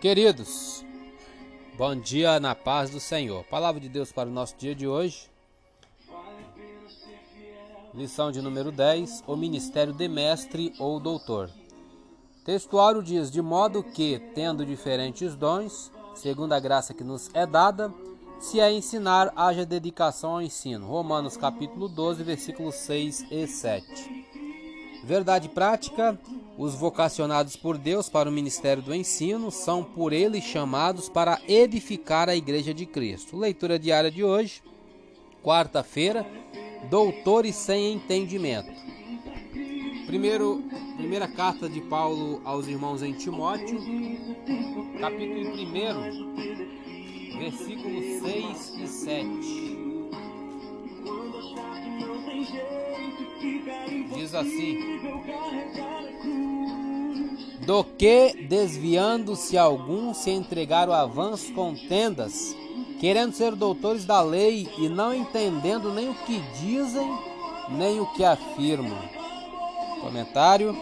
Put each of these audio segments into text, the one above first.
Queridos, bom dia na paz do Senhor. Palavra de Deus para o nosso dia de hoje. Lição de número 10: O ministério de mestre ou doutor. Textuário diz: De modo que, tendo diferentes dons, segundo a graça que nos é dada, se é ensinar, haja dedicação ao ensino. Romanos capítulo 12, versículos 6 e 7. Verdade prática: os vocacionados por Deus para o ministério do ensino são por ele chamados para edificar a igreja de Cristo. Leitura diária de hoje, quarta-feira, doutores sem entendimento. Primeiro, primeira carta de Paulo aos irmãos em Timóteo, capítulo 1, versículos 6 e 7. Diz assim: Do que, desviando-se algum, se entregaram a vãs contendas, querendo ser doutores da lei e não entendendo nem o que dizem, nem o que afirmam. Comentário: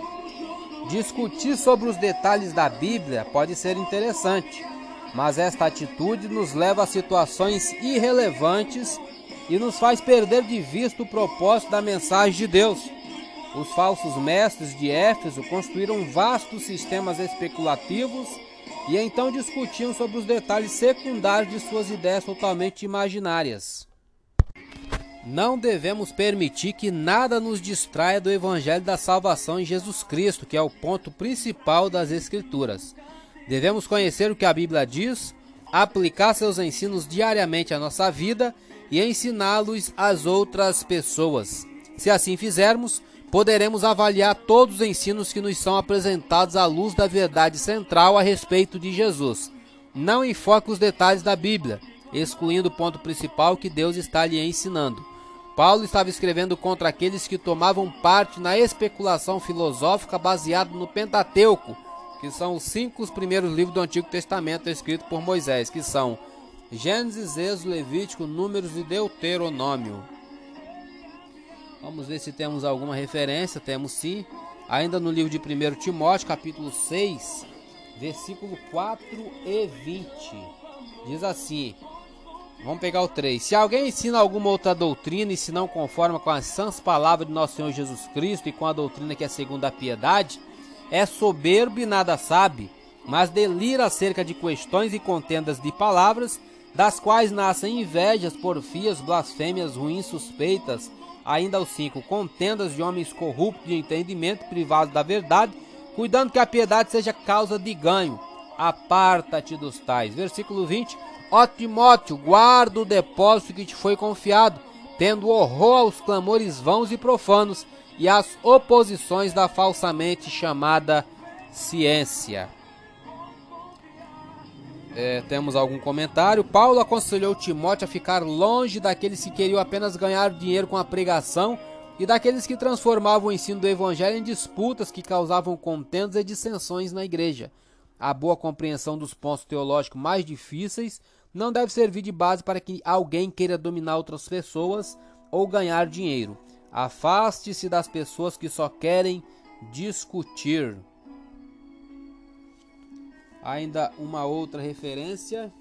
Discutir sobre os detalhes da Bíblia pode ser interessante, mas esta atitude nos leva a situações irrelevantes e nos faz perder de vista o propósito da mensagem de Deus. Os falsos mestres de Éfeso construíram vastos sistemas especulativos e então discutiam sobre os detalhes secundários de suas ideias totalmente imaginárias. Não devemos permitir que nada nos distraia do Evangelho da salvação em Jesus Cristo, que é o ponto principal das Escrituras. Devemos conhecer o que a Bíblia diz, aplicar seus ensinos diariamente à nossa vida e ensiná-los às outras pessoas. Se assim fizermos, poderemos avaliar todos os ensinos que nos são apresentados à luz da verdade central a respeito de Jesus. Não enfoque os detalhes da Bíblia, excluindo o ponto principal que Deus está lhe ensinando. Paulo estava escrevendo contra aqueles que tomavam parte na especulação filosófica baseada no Pentateuco, que são os cinco primeiros livros do Antigo Testamento escritos por Moisés, que são Gênesis, Êxodo, Levítico, Números e Deuteronômio. Vamos ver se temos alguma referência. Temos sim. Ainda no livro de 1 Timóteo, capítulo 6, versículo 4 e 20. Diz assim: Vamos pegar o 3. Se alguém ensina alguma outra doutrina e se não conforma com as sãs palavras de nosso Senhor Jesus Cristo e com a doutrina que é segundo a piedade, é soberbo e nada sabe, mas delira acerca de questões e contendas de palavras das quais nascem invejas, porfias, blasfêmias, ruins suspeitas, ainda os cinco, contendas de homens corruptos de entendimento, privados da verdade, cuidando que a piedade seja causa de ganho. Aparta-te dos tais. Versículo 20. Ó Timóteo, guarda o depósito que te foi confiado, tendo horror aos clamores vãos e profanos e às oposições da falsamente chamada ciência é, temos algum comentário. Paulo aconselhou Timóteo a ficar longe daqueles que queriam apenas ganhar dinheiro com a pregação e daqueles que transformavam o ensino do evangelho em disputas que causavam contendas e dissensões na igreja. A boa compreensão dos pontos teológicos mais difíceis não deve servir de base para que alguém queira dominar outras pessoas ou ganhar dinheiro. Afaste-se das pessoas que só querem discutir. Ainda uma outra referência.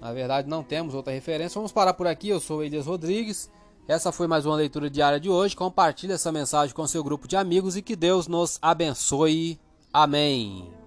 Na verdade, não temos outra referência. Vamos parar por aqui. Eu sou Elias Rodrigues. Essa foi mais uma leitura diária de hoje. Compartilhe essa mensagem com seu grupo de amigos e que Deus nos abençoe. Amém.